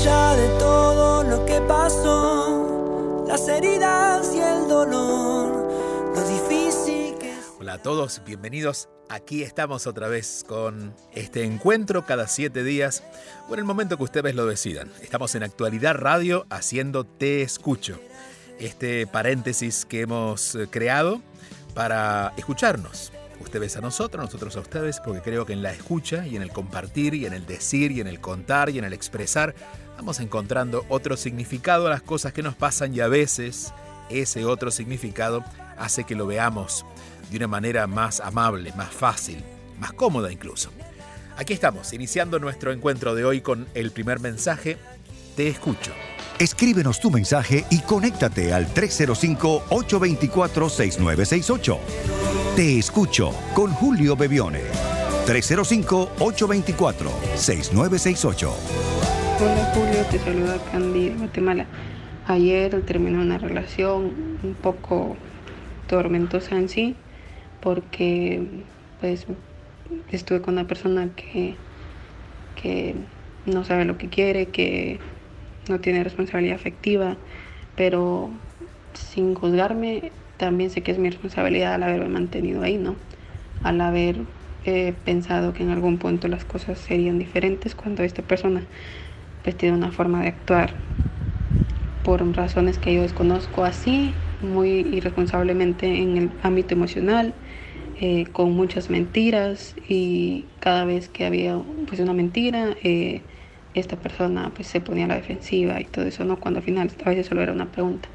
De todo lo que pasó, las heridas y el dolor, lo difícil que. Hola a todos, bienvenidos. Aquí estamos otra vez con este encuentro cada siete días o el momento que ustedes lo decidan. Estamos en Actualidad Radio haciendo Te Escucho. Este paréntesis que hemos eh, creado para escucharnos. Ustedes a nosotros, nosotros a ustedes, porque creo que en la escucha y en el compartir y en el decir y en el contar y en el expresar vamos encontrando otro significado a las cosas que nos pasan y a veces ese otro significado hace que lo veamos de una manera más amable, más fácil, más cómoda incluso. Aquí estamos, iniciando nuestro encuentro de hoy con el primer mensaje, Te escucho. Escríbenos tu mensaje y conéctate al 305-824-6968. Te escucho con Julio Bebione. 305-824-6968. Julio, te saluda Candy Guatemala. Ayer terminé una relación un poco tormentosa en sí porque pues estuve con una persona que, que no sabe lo que quiere, que no tiene responsabilidad afectiva, pero sin juzgarme también sé que es mi responsabilidad al haberme mantenido ahí, ¿no? Al haber eh, pensado que en algún punto las cosas serían diferentes cuando esta persona pues tiene una forma de actuar por razones que yo desconozco así, muy irresponsablemente en el ámbito emocional, eh, con muchas mentiras y cada vez que había pues una mentira, eh, esta persona pues se ponía a la defensiva y todo eso, ¿no? Cuando al final a veces solo era una pregunta.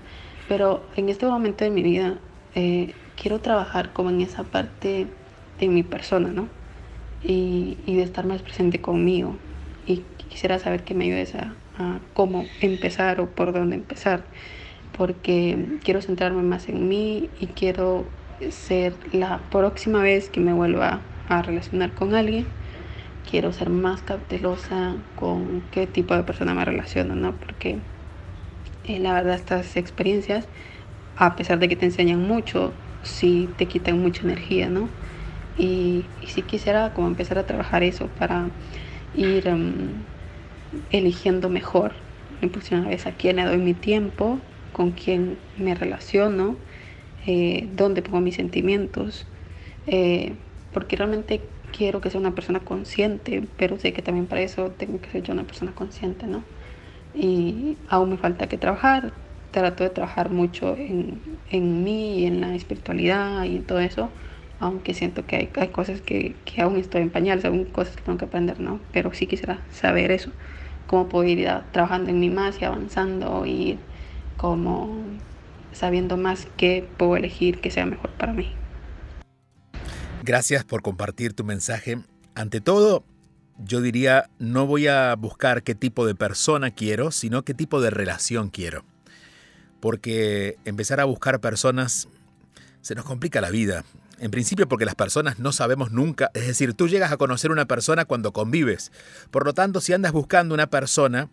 Pero en este momento de mi vida eh, quiero trabajar como en esa parte de mi persona, ¿no? Y, y de estar más presente conmigo. Y quisiera saber que me ayudes a, a cómo empezar o por dónde empezar. Porque quiero centrarme más en mí y quiero ser la próxima vez que me vuelva a relacionar con alguien, quiero ser más cautelosa con qué tipo de persona me relaciono, ¿no? Porque eh, la verdad estas experiencias, a pesar de que te enseñan mucho, sí te quitan mucha energía, ¿no? Y, y sí quisiera como empezar a trabajar eso para ir um, eligiendo mejor, en próxima vez a quién le doy mi tiempo, con quién me relaciono, eh, dónde pongo mis sentimientos, eh, porque realmente quiero que sea una persona consciente, pero sé que también para eso tengo que ser yo una persona consciente, ¿no? Y aún me falta que trabajar, trato de trabajar mucho en, en mí y en la espiritualidad y en todo eso, aunque siento que hay, hay cosas que, que, aún estoy en pañales, aún cosas que tengo que aprender, ¿no? Pero sí quisiera saber eso, cómo puedo ir trabajando en mí más y avanzando y como sabiendo más qué puedo elegir que sea mejor para mí. Gracias por compartir tu mensaje. Ante todo, yo diría, no voy a buscar qué tipo de persona quiero, sino qué tipo de relación quiero. Porque empezar a buscar personas se nos complica la vida. En principio porque las personas no sabemos nunca, es decir, tú llegas a conocer una persona cuando convives. Por lo tanto, si andas buscando una persona,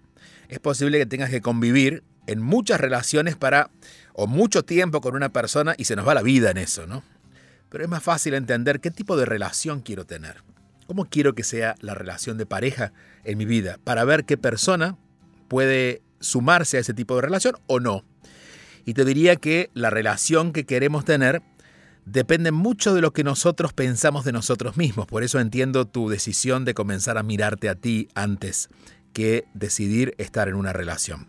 es posible que tengas que convivir en muchas relaciones para o mucho tiempo con una persona y se nos va la vida en eso, ¿no? Pero es más fácil entender qué tipo de relación quiero tener. ¿Cómo quiero que sea la relación de pareja en mi vida? Para ver qué persona puede sumarse a ese tipo de relación o no. Y te diría que la relación que queremos tener depende mucho de lo que nosotros pensamos de nosotros mismos. Por eso entiendo tu decisión de comenzar a mirarte a ti antes que decidir estar en una relación.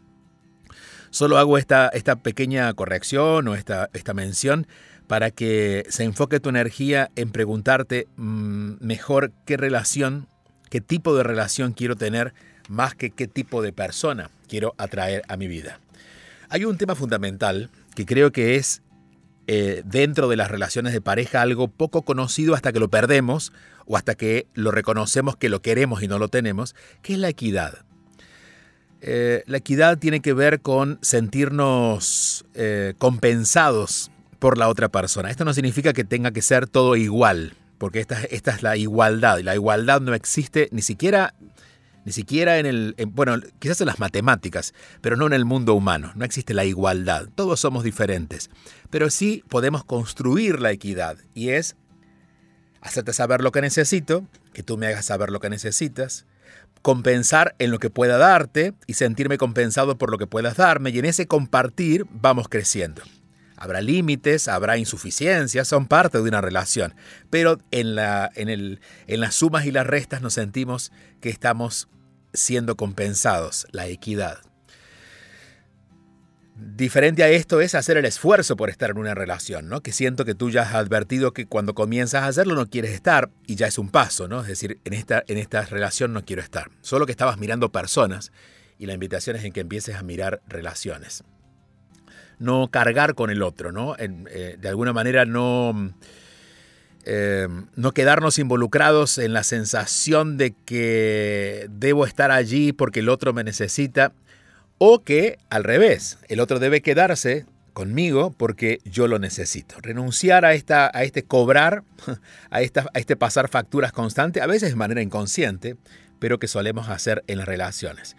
Solo hago esta, esta pequeña corrección o esta, esta mención para que se enfoque tu energía en preguntarte mm, mejor qué relación, qué tipo de relación quiero tener, más que qué tipo de persona quiero atraer a mi vida. Hay un tema fundamental que creo que es eh, dentro de las relaciones de pareja algo poco conocido hasta que lo perdemos o hasta que lo reconocemos que lo queremos y no lo tenemos, que es la equidad. Eh, la equidad tiene que ver con sentirnos eh, compensados por la otra persona. Esto no significa que tenga que ser todo igual, porque esta, esta es la igualdad. Y la igualdad no existe ni siquiera, ni siquiera en el. bueno, quizás en las matemáticas, pero no en el mundo humano. No existe la igualdad. Todos somos diferentes. Pero sí podemos construir la equidad. Y es hacerte saber lo que necesito, que tú me hagas saber lo que necesitas, compensar en lo que pueda darte y sentirme compensado por lo que puedas darme. Y en ese compartir vamos creciendo. Habrá límites, habrá insuficiencias, son parte de una relación, pero en, la, en, el, en las sumas y las restas nos sentimos que estamos siendo compensados, la equidad. Diferente a esto es hacer el esfuerzo por estar en una relación, ¿no? Que siento que tú ya has advertido que cuando comienzas a hacerlo no quieres estar y ya es un paso, ¿no? Es decir, en esta, en esta relación no quiero estar. Solo que estabas mirando personas y la invitación es en que empieces a mirar relaciones no cargar con el otro, ¿no? Eh, de alguna manera no, eh, no quedarnos involucrados en la sensación de que debo estar allí porque el otro me necesita, o que al revés, el otro debe quedarse conmigo porque yo lo necesito. Renunciar a, esta, a este cobrar, a, esta, a este pasar facturas constante, a veces de manera inconsciente, pero que solemos hacer en las relaciones.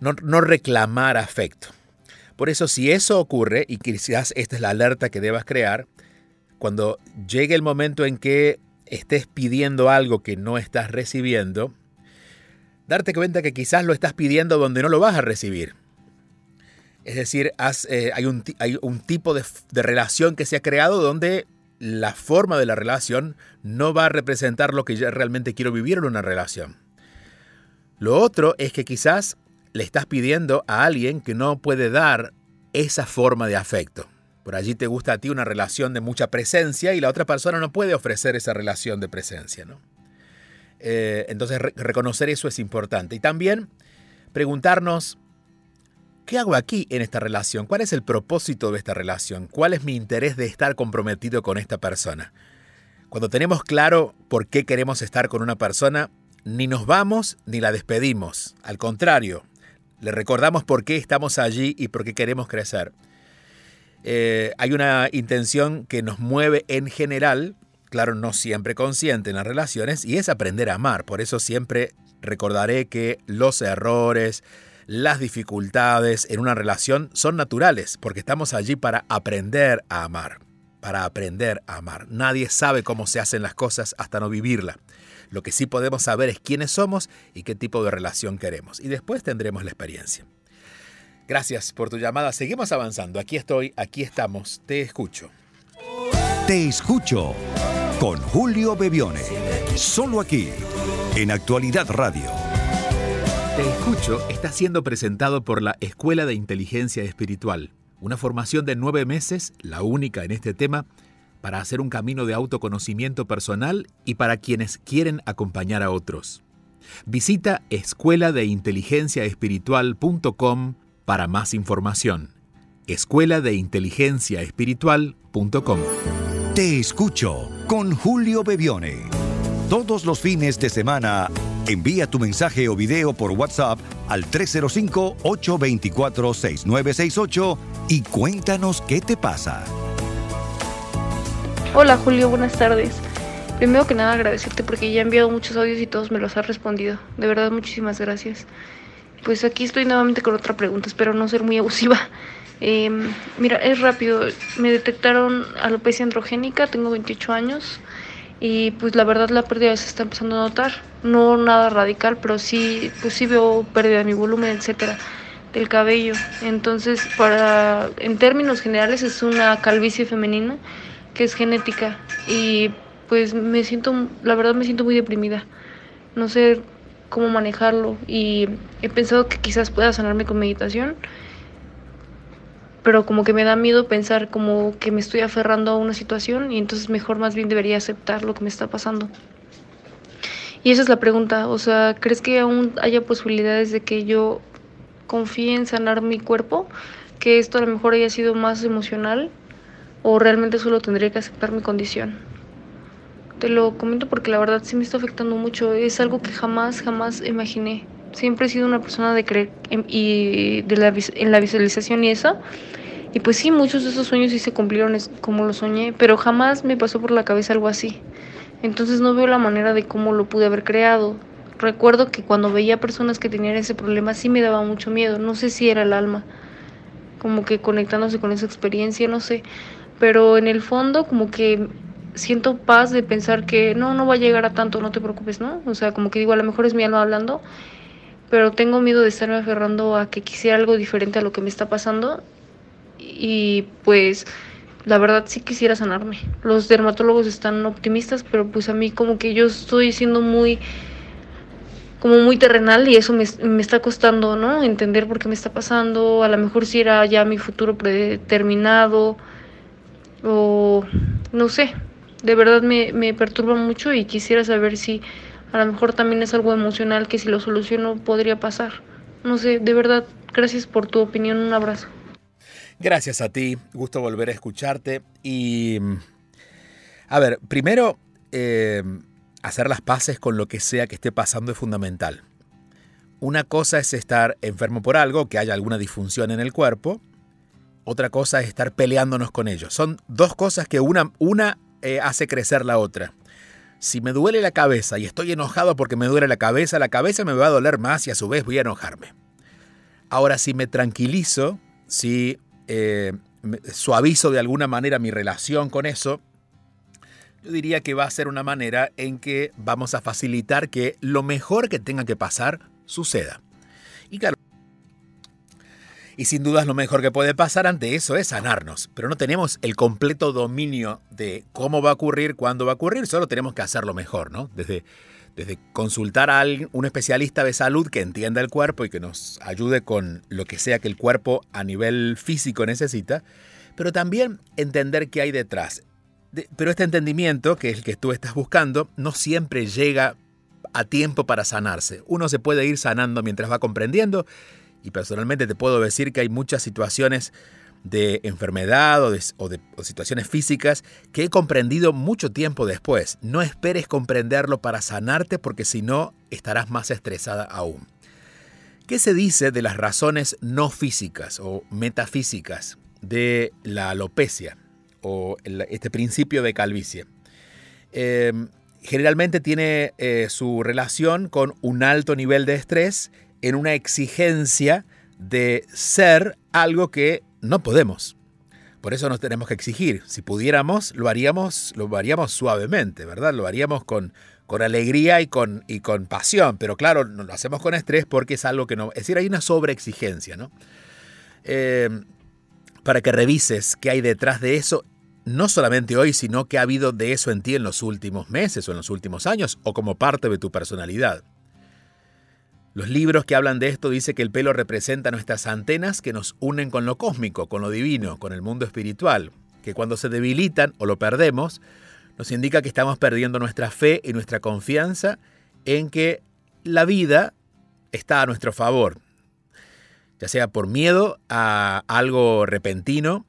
No reclamar afecto. Por eso si eso ocurre, y quizás esta es la alerta que debas crear, cuando llegue el momento en que estés pidiendo algo que no estás recibiendo, darte cuenta que quizás lo estás pidiendo donde no lo vas a recibir. Es decir, eh, hay, un, tipo de, de relación que se ha creado donde la forma de la relación no va a representar lo que yo realmente quiero vivir en una relación. Lo otro es que quizás le estás pidiendo a alguien que no puede dar esa forma de afecto. Por allí te gusta a ti una relación de mucha presencia y la otra persona no puede ofrecer esa relación de presencia. ¿no? Eh, entonces reconocer eso es importante. Y también preguntarnos, ¿qué hago aquí en esta relación? ¿Cuál es el propósito de esta relación? ¿Cuál es mi interés de estar comprometido con esta persona? Cuando tenemos claro por qué queremos estar con una persona, ni nos vamos ni la despedimos. Al contrario, le recordamos por qué estamos allí y por qué queremos crecer. Eh, hay una intención que nos mueve en general, claro, no siempre consciente en las relaciones, y es aprender a amar. Por eso siempre recordaré que los errores, las dificultades en una relación son naturales, porque estamos allí para aprender a amar, para aprender a amar. Nadie sabe cómo se hacen las cosas hasta no vivirla. Lo que sí podemos saber es quiénes somos y qué tipo de relación queremos. Y después tendremos la experiencia. Gracias por tu llamada. Seguimos avanzando. Aquí estoy, aquí estamos. Te escucho. Te escucho con Julio Bebione. Solo aquí, en Actualidad Radio. Te escucho está siendo presentado por la Escuela de Inteligencia Espiritual, una formación de nueve meses, la única en este tema, para hacer un camino de autoconocimiento personal y para quienes quieren acompañar a otros. Visita escuela de inteligencia espiritual.com para más información. Escuela de inteligencia espiritual.com. Te escucho con Julio Bebione. Todos los fines de semana envía tu mensaje o video por WhatsApp al 305-824-6968 y cuéntanos qué te pasa. Hola Julio, buenas tardes. Primero que nada agradecerte porque ya he enviado muchos audios y todos me los has respondido. De verdad, muchísimas gracias. Pues aquí estoy nuevamente con otra pregunta, espero no ser muy abusiva. Em, mira, es rápido. Me detectaron alopecia androgénica, tengo 28 años y pues la verdad la pérdida se está empezando a notar. No nada radical, pero sí, pues sí veo pérdida de mi volumen, etcétera, del cabello. Entonces, para en términos generales es una calvicie femenina es genética y pues me siento, la verdad me siento muy deprimida. No sé cómo manejarlo y he pensado que quizás pueda sanarme con meditación, pero como que me da miedo pensar como que me estoy aferrando a una situación y entonces mejor más bien debería aceptar lo que me está pasando. Y esa es la pregunta, o sea, ¿crees que aún haya posibilidades de que yo confíe en sanar mi cuerpo? Que esto a lo mejor haya sido más emocional o realmente solo tendría que aceptar mi condición. Te lo comento porque la verdad sí me está afectando mucho, es algo que jamás, jamás imaginé. Siempre he sido una persona de creer en, y de la, en la visualización y eso. Y pues sí, muchos de esos sueños sí se cumplieron como lo soñé, pero jamás me pasó por la cabeza algo así. Entonces no veo la manera de cómo lo pude haber creado. Recuerdo que cuando veía personas que tenían ese problema sí me daba mucho miedo. No sé si era el alma, como que conectándose con esa experiencia, no sé. Pero en el fondo como que siento paz de pensar que no, no va a llegar a tanto, no te preocupes, ¿no? O sea, como que digo, a lo mejor es mi alma hablando, pero tengo miedo de estarme aferrando a que quisiera algo diferente a lo que me está pasando. Y pues la verdad sí quisiera sanarme. Los dermatólogos están optimistas, pero pues a mí como que yo estoy siendo muy como muy terrenal y eso me, me, está costando, ¿no? Entender por qué me está pasando, a lo mejor si era ya mi futuro predeterminado o no sé, de verdad me, me perturba mucho y quisiera saber si a lo mejor también es algo emocional que si lo soluciono podría pasar. No sé, de verdad, gracias por tu opinión, un abrazo. Gracias a ti, gusto volver a escucharte. Y, a ver, primero, eh, hacer las paces con lo que sea que esté pasando es fundamental. Una cosa es estar enfermo por algo, que haya alguna disfunción en el cuerpo. Otra cosa es estar peleándonos con ellos. Son dos cosas que una, una eh, hace crecer la otra. Si me duele la cabeza y estoy enojado porque me duele la cabeza, la cabeza me va a doler más y a su vez voy a enojarme. Ahora, si me tranquilizo, si eh, suavizo de alguna manera mi relación con eso, yo diría que va a ser una manera en que vamos a facilitar que lo mejor que tenga que pasar suceda. Y sin dudas lo mejor que puede pasar ante eso es sanarnos, pero no tenemos el completo dominio de cómo va a ocurrir, cuándo va a ocurrir, solo tenemos que hacerlo mejor, ¿no? Desde desde consultar a un especialista de salud que entienda el cuerpo y que nos ayude con lo que sea que el cuerpo a nivel físico necesita, pero también entender qué hay detrás. pero este entendimiento, que es el que tú estás buscando, no siempre llega a tiempo para sanarse. Uno se puede ir sanando mientras va comprendiendo y personalmente te puedo decir que hay muchas situaciones de enfermedad o de, situaciones físicas que he comprendido mucho tiempo después. No esperes comprenderlo para sanarte porque si no estarás más estresada aún. ¿Qué se dice de las razones no físicas o metafísicas de la alopecia o este principio de calvicie? Em, generalmente tiene eh, su relación con un alto nivel de estrés en una exigencia de ser algo que no podemos. Por eso nos tenemos que exigir. Si pudiéramos, lo haríamos, lo haríamos suavemente, ¿verdad? Lo haríamos con, con alegría y con, y con pasión. Pero claro, no lo hacemos con estrés porque es algo que no. Es decir, hay una sobreexigencia, ¿no? Eh, para que revises qué hay detrás de eso, no solamente hoy, sino qué ha habido de eso en ti en los últimos meses o en los últimos años, o como parte de tu personalidad. Los libros que hablan de esto dicen que el pelo representa nuestras antenas que nos unen con lo cósmico, con lo divino, con el mundo espiritual, que cuando se debilitan o lo perdemos, nos indica que estamos perdiendo nuestra fe y nuestra confianza en que la vida está a nuestro favor, ya sea por miedo a algo repentino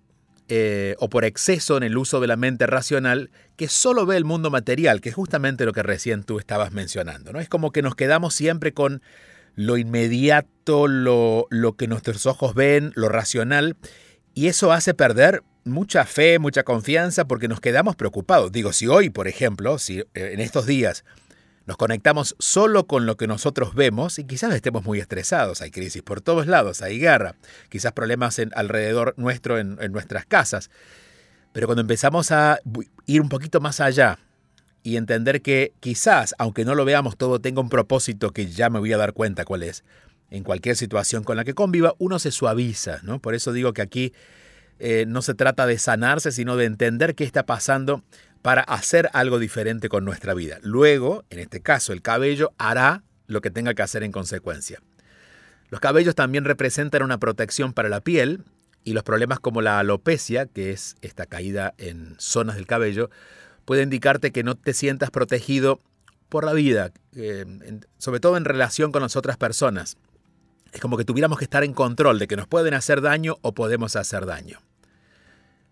eh, o por exceso en el uso de la mente racional que solo ve el mundo material, que es justamente lo que recién tú estabas mencionando. ¿no? Es como que nos quedamos siempre con lo inmediato, lo, lo que nuestros ojos ven, lo racional, y eso hace perder mucha fe, mucha confianza, porque nos quedamos preocupados. Digo, si hoy, por ejemplo, si eh, en estos días nos conectamos solo con lo que nosotros vemos y quizás estemos muy estresados, hay crisis por todos lados, hay guerra, quizás problemas en, alrededor nuestro en, en nuestras casas, pero cuando empezamos a ir un poquito más allá, y entender que quizás, aunque no lo veamos todo, tenga un propósito que ya me voy a dar cuenta cuál es. En cualquier situación con la que conviva, uno se suaviza, ¿no? Por eso digo que aquí eh, no se trata de sanarse, sino de entender qué está pasando para hacer algo diferente con nuestra vida. Luego, en este caso, el cabello hará lo que tenga que hacer en consecuencia. Los cabellos también representan una protección para la piel Y los problemas como la alopecia, que es esta caída en zonas del cabello, puede indicarte que no te sientas protegido por la vida, eh, sobre todo en relación con las otras personas. Es como que tuviéramos que estar en control de que nos pueden hacer daño o podemos hacer daño.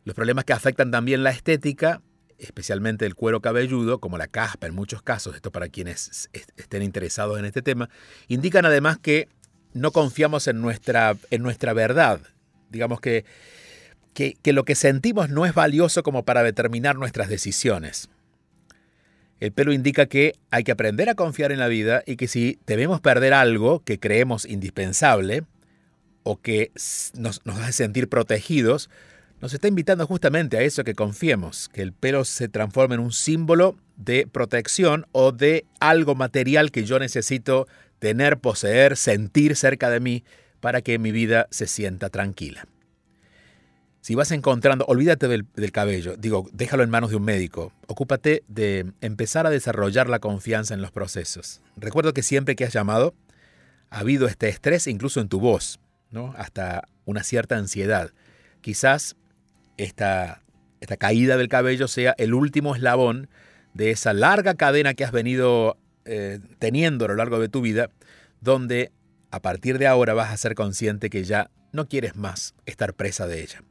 Los problemas que afectan también la estética, especialmente el cuero cabelludo, como la caspa en muchos casos, esto para quienes estén interesados en este tema, indican además que no confiamos en nuestra, en nuestra verdad. Digamos que, que, que lo que sentimos no es valioso como para determinar nuestras decisiones. El pelo indica que hay que aprender a confiar en la vida y que si debemos perder algo que creemos indispensable o que nos, nos hace sentir protegidos, nos está invitando justamente a eso que confiemos, que el pelo se transforme en un símbolo de protección o de algo material que yo necesito tener, poseer, sentir cerca de mí para que mi vida se sienta tranquila. Si vas encontrando, olvídate del, cabello, digo, déjalo en manos de un médico. Ocúpate de empezar a desarrollar la confianza en los procesos. Recuerdo que siempre que has llamado, ha habido este estrés incluso en tu voz, ¿no? hasta una cierta ansiedad. Quizás esta, esta caída del cabello sea el último eslabón de esa larga cadena que has venido eh, teniendo a lo largo de tu vida, donde a partir de ahora vas a ser consciente que ya no quieres más estar presa de ella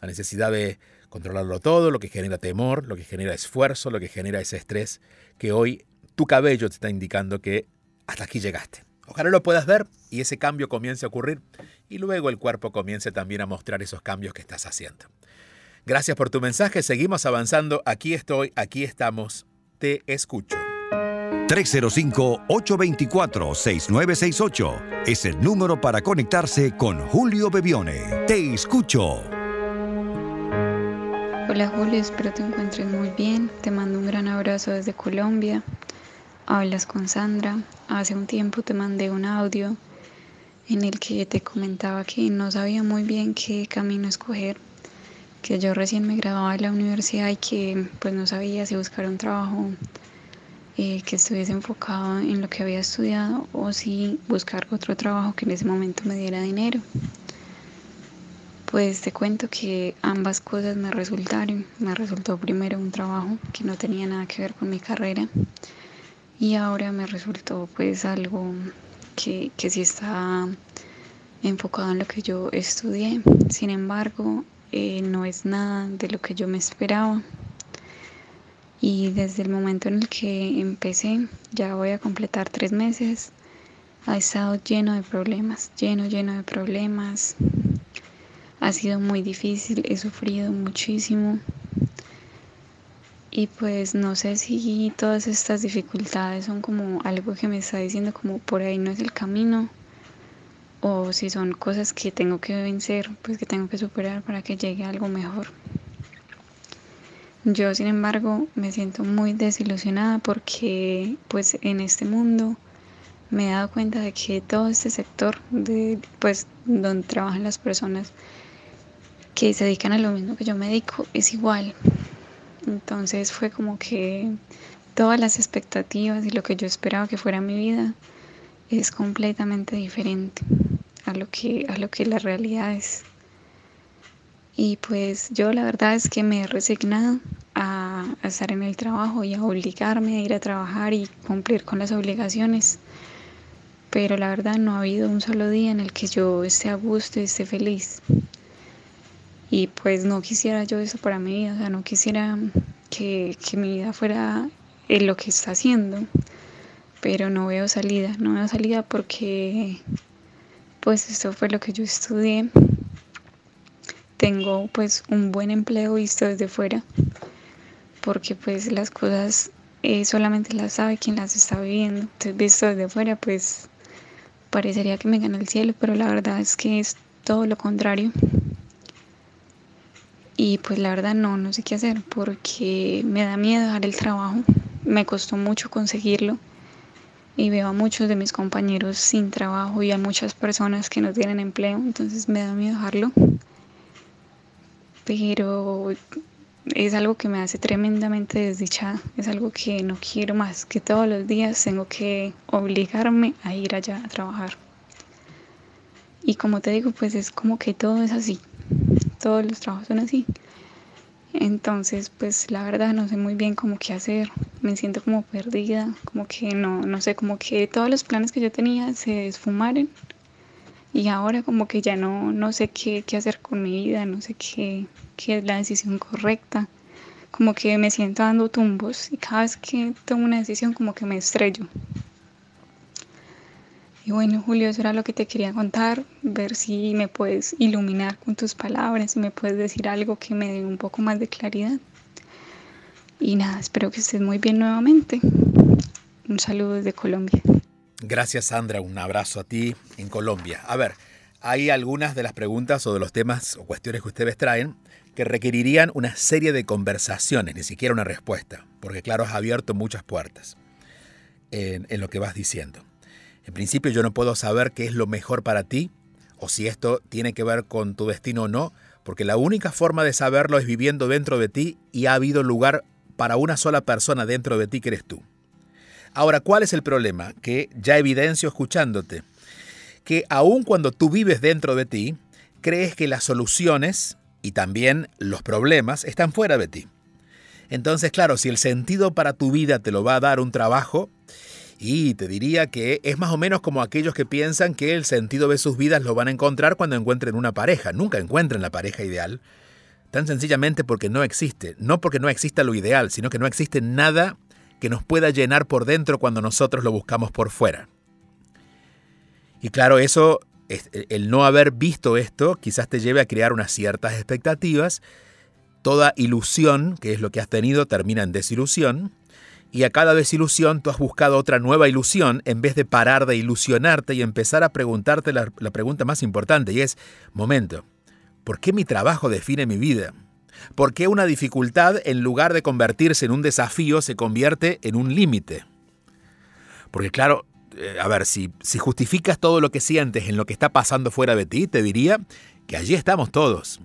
la necesidad de controlarlo todo, lo que genera temor, lo que genera esfuerzo, lo que genera ese estrés que hoy tu cabello te está indicando que hasta aquí llegaste. Ojalá lo puedas ver y ese cambio comience a ocurrir y luego el cuerpo comience también a mostrar esos cambios que estás haciendo. Gracias por tu mensaje, seguimos avanzando, aquí estoy, aquí estamos, te escucho. 305-824-6968 es el número para conectarse con Julio Bebione. Te escucho. Hola Julio, espero te encuentres muy bien. Te mando un gran abrazo desde Colombia. Hablas con Sandra. Hace un tiempo te mandé un audio en el que te comentaba que no sabía muy bien qué camino escoger, que yo recién me graduaba de la universidad y que pues no sabía si buscar un trabajo eh, que estuviese enfocado en lo que había estudiado o si buscar otro trabajo que en ese momento me diera dinero. Pues te cuento que ambas cosas me resultaron. Me resultó primero un trabajo que no tenía nada que ver con mi carrera y ahora me resultó pues algo que, que sí está enfocado en lo que yo estudié. Sin embargo, eh, no es nada de lo que yo me esperaba. Y desde el momento en el que empecé, ya voy a completar tres meses, ha estado lleno de problemas, lleno, lleno de problemas ha sido muy difícil, he sufrido muchísimo. Y pues no sé si todas estas dificultades son como algo que me está diciendo como por ahí no es el camino o si son cosas que tengo que vencer, pues que tengo que superar para que llegue algo mejor. Yo, sin embargo, me siento muy desilusionada porque pues en este mundo me he dado cuenta de que todo este sector de pues donde trabajan las personas que se dedican a lo mismo que yo me dedico es igual. Entonces fue como que todas las expectativas y lo que yo esperaba que fuera mi vida es completamente diferente a lo que, a lo que la realidad es. Y pues yo la verdad es que me he resignado a, a, estar en el trabajo y a obligarme a ir a trabajar y cumplir con las obligaciones. Pero la verdad no ha habido un solo día en el que yo esté a gusto y esté feliz. Y pues no quisiera yo eso para mi vida, o sea, no quisiera que, que mi vida fuera en lo que está haciendo, pero no veo salida, no veo salida porque pues esto fue lo que yo estudié. Tengo pues un buen empleo visto desde fuera, porque pues las cosas eh, solamente las sabe quien las está viviendo. Entonces visto desde fuera pues parecería que me gana el cielo, pero la verdad es que es todo lo contrario. Y pues la verdad no, no sé qué hacer porque me da miedo dejar el trabajo. Me costó mucho conseguirlo y veo a muchos de mis compañeros sin trabajo y a muchas personas que no tienen empleo, entonces me da miedo dejarlo. Pero es algo que me hace tremendamente desdichada, es algo que no quiero más, que todos los días tengo que obligarme a ir allá a trabajar. Y como te digo, pues es como que todo es así, todos los trabajos son así. Entonces, pues la verdad no sé muy bien cómo qué hacer. Me siento como perdida, como que no, no sé, como que todos los planes que yo tenía se esfumaron y ahora como que ya no, no sé qué, qué hacer con mi vida, no sé qué, qué es la decisión correcta. Como que me siento dando tumbos y cada vez que tomo una decisión como que me estrello. Y bueno, Julio, eso era lo que te quería contar, ver si me puedes iluminar con tus palabras, si me puedes decir algo que me dé un poco más de claridad. Y nada, espero que estés muy bien nuevamente. Un saludo desde Colombia. Gracias Sandra, un abrazo a ti en Colombia. A ver, hay algunas de las preguntas o de los temas o cuestiones que ustedes traen que requerirían una serie de conversaciones, ni siquiera una respuesta, porque claro, has abierto muchas puertas en, en lo que vas diciendo. En principio yo no puedo saber qué es lo mejor para ti o si esto tiene que ver con tu destino o no, porque la única forma de saberlo es viviendo dentro de ti y ha habido lugar para una sola persona dentro de ti que eres tú. Ahora, ¿cuál es el problema? Que ya evidencio escuchándote, que aun cuando tú vives dentro de ti, crees que las soluciones y también los problemas están fuera de ti. Entonces, claro, si el sentido para tu vida te lo va a dar un trabajo, y te diría que es más o menos como aquellos que piensan que el sentido de sus vidas lo van a encontrar cuando encuentren una pareja. Nunca encuentren la pareja ideal. Tan sencillamente porque no existe. No porque no exista lo ideal, sino que no existe nada que nos pueda llenar por dentro cuando nosotros lo buscamos por fuera. Y claro, eso, el no haber visto esto, quizás te lleve a crear unas ciertas expectativas. Toda ilusión, que es lo que has tenido, termina en desilusión y a cada desilusión tú has buscado otra nueva ilusión en vez de parar de ilusionarte y empezar a preguntarte la, pregunta más importante y es, momento, ¿por qué mi trabajo define mi vida? ¿Por qué una dificultad en lugar de convertirse en un desafío se convierte en un límite? Porque claro, eh, a ver, si, si justificas todo lo que sientes en lo que está pasando fuera de ti, te diría que allí estamos todos.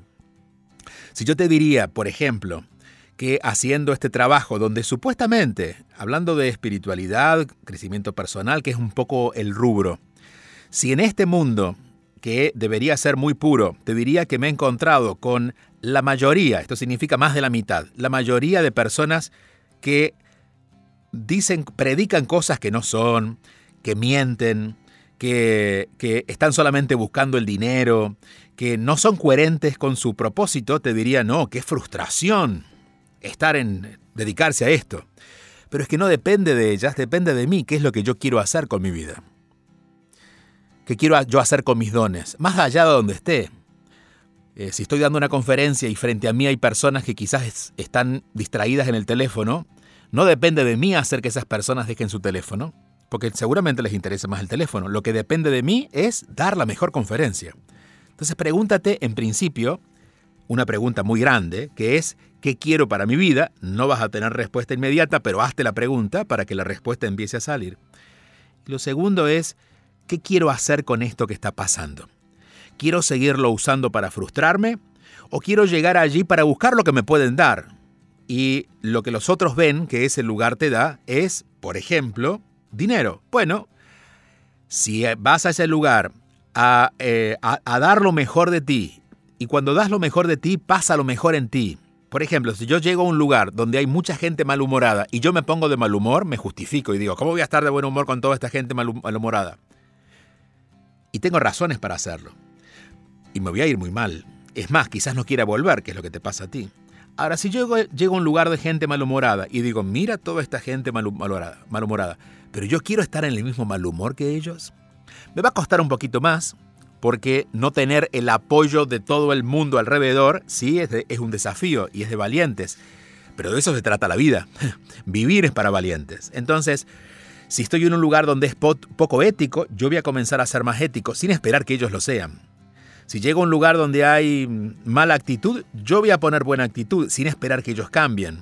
Si yo te diría, por ejemplo, que haciendo este trabajo donde supuestamente, hablando de espiritualidad, crecimiento personal, que es un poco el rubro, si en este mundo, que debería ser muy puro, te diría que me he encontrado con la mayoría, esto significa más de la mitad, la mayoría de personas que dicen, predican cosas que no son, que mienten, que, que están solamente buscando el dinero, que no son coherentes con su propósito, te diría, no, qué frustración, estar en dedicarse a esto. Pero es que no depende de ellas, depende de mí, qué es lo que yo quiero hacer con mi vida. ¿Qué quiero yo hacer con mis dones? Más allá de donde esté. Eh, si estoy dando una conferencia y frente a mí hay personas que quizás están distraídas en el teléfono, no depende de mí hacer que esas personas dejen su teléfono, porque seguramente les interesa más el teléfono. Lo que depende de mí es dar la mejor conferencia. Entonces pregúntate en principio una pregunta muy grande, que es ¿qué quiero para mi vida? No vas a tener respuesta inmediata, pero hazte la pregunta para que la respuesta empiece a salir. lo segundo es ¿qué quiero hacer con esto que está pasando? ¿Quiero seguirlo usando para frustrarme? ¿O quiero llegar allí para buscar lo que me pueden dar? Y lo que los otros ven que ese lugar te da es, por ejemplo, dinero. Bueno, si vas a ese lugar a, eh, a dar lo mejor de ti y cuando das lo mejor de ti, pasa lo mejor en ti. Por ejemplo, si yo llego a un lugar donde hay mucha gente malhumorada y yo me pongo de mal humor, me justifico y digo, ¿cómo voy a estar de buen humor con toda esta gente malhumorada? Y tengo razones para hacerlo. Y me voy a ir muy mal. Es más, quizás no quiera volver, que es lo que te pasa a ti. Ahora, si yo llego a un lugar de gente malhumorada y digo, mira toda esta gente malhumorada, malhumorada, pero yo quiero estar en el mismo mal humor que ellos, me va a costar un poquito más, porque no tener el apoyo de todo el mundo alrededor, sí, es, un desafío y es de valientes. Pero de eso se trata la vida. Vivir es para valientes. Entonces, si estoy en un lugar donde es poco ético, yo voy a comenzar a ser más ético, sin esperar que ellos lo sean. Si llego a un lugar donde hay mala actitud, yo voy a poner buena actitud, sin esperar que ellos cambien.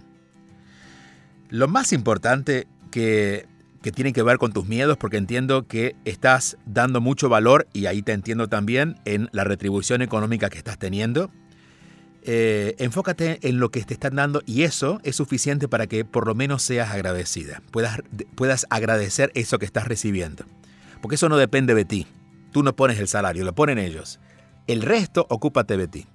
Lo más importante que que tienen que ver con tus miedos, porque entiendo que estás dando mucho valor, y ahí te entiendo también, en la retribución económica que estás teniendo. Eh, enfócate en lo que te están dando y eso es suficiente para que por lo menos seas agradecida, puedas, puedas agradecer eso que estás recibiendo. Porque eso no depende de ti. Tú no pones el salario, lo ponen ellos. El resto, ocúpate de ti.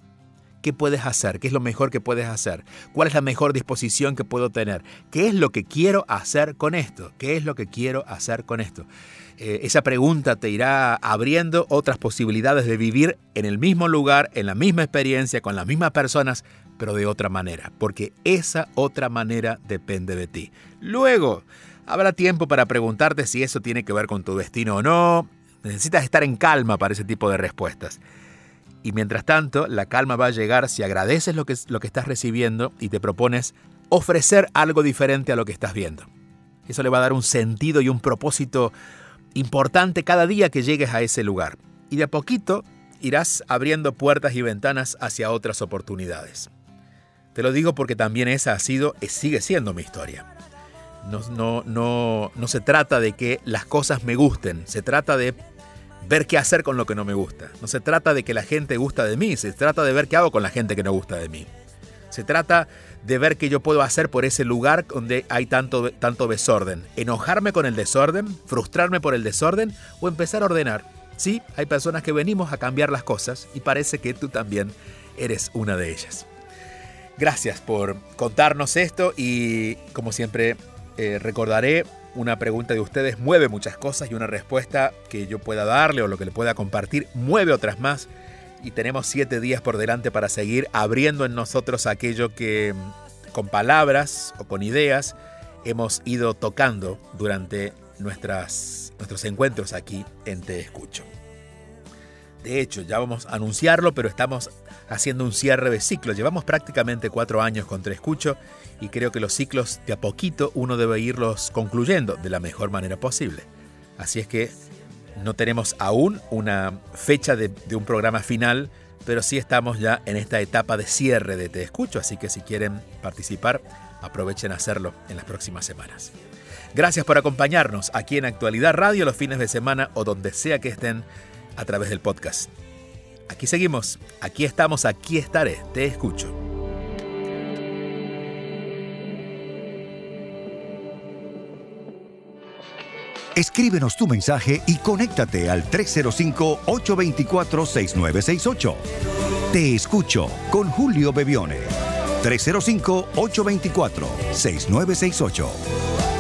Qué puedes hacer, qué es lo mejor que puedes hacer, cuál es la mejor disposición que puedo tener, qué es lo que quiero hacer con esto, qué es lo que quiero hacer con esto. Eh, esa pregunta te irá abriendo otras posibilidades de vivir en el mismo lugar, en la misma experiencia, con las mismas personas, pero de otra manera, porque esa otra manera depende de ti. Luego, habrá tiempo para preguntarte si eso tiene que ver con tu destino o no. Necesitas estar en calma para ese tipo de respuestas. Y mientras tanto, la calma va a llegar si agradeces lo que, lo que estás recibiendo y te propones ofrecer algo diferente a lo que estás viendo. Eso le va a dar un sentido y un propósito importante cada día que llegues a ese lugar. Y de a poquito irás abriendo puertas y ventanas hacia otras oportunidades. Te lo digo porque también esa ha sido, sigue siendo mi historia. No, no, no, no se trata de que las cosas me gusten, se trata de ver qué hacer con lo que no me gusta. No se trata de que la gente gusta de mí, se trata de ver qué hago con la gente que no gusta de mí. Se trata de ver qué yo puedo hacer por ese lugar donde hay tanto, tanto desorden. Enojarme con el desorden, frustrarme por el desorden o empezar a ordenar. Sí, hay personas que venimos a cambiar las cosas y parece que tú también eres una de ellas. Gracias por contarnos esto y como siempre eh, recordaré una pregunta de ustedes mueve muchas cosas y una respuesta que yo pueda darle o lo que le pueda compartir mueve otras más y tenemos siete días por delante para seguir abriendo en nosotros aquello que mm, con palabras o con ideas hemos ido tocando durante nuestras, nuestros encuentros aquí en Te Escucho. De hecho, ya vamos a anunciarlo, pero estamos haciendo un cierre de ciclo. Llevamos prácticamente cuatro años con Te Escucho y creo que los ciclos de a poquito uno debe irlos concluyendo de la mejor manera posible. Así es que no tenemos aún una fecha de, de un programa final, pero sí estamos ya en esta etapa de cierre de Te Escucho, así que si quieren participar, aprovechen a hacerlo en las próximas semanas. Gracias por acompañarnos aquí en Actualidad Radio los fines de semana o donde sea que estén a través del podcast. Aquí seguimos, aquí estamos, aquí estaré, te escucho. Escríbenos tu mensaje y conéctate al 305-824-6968. Te escucho con Julio Bebione. 305-824-6968.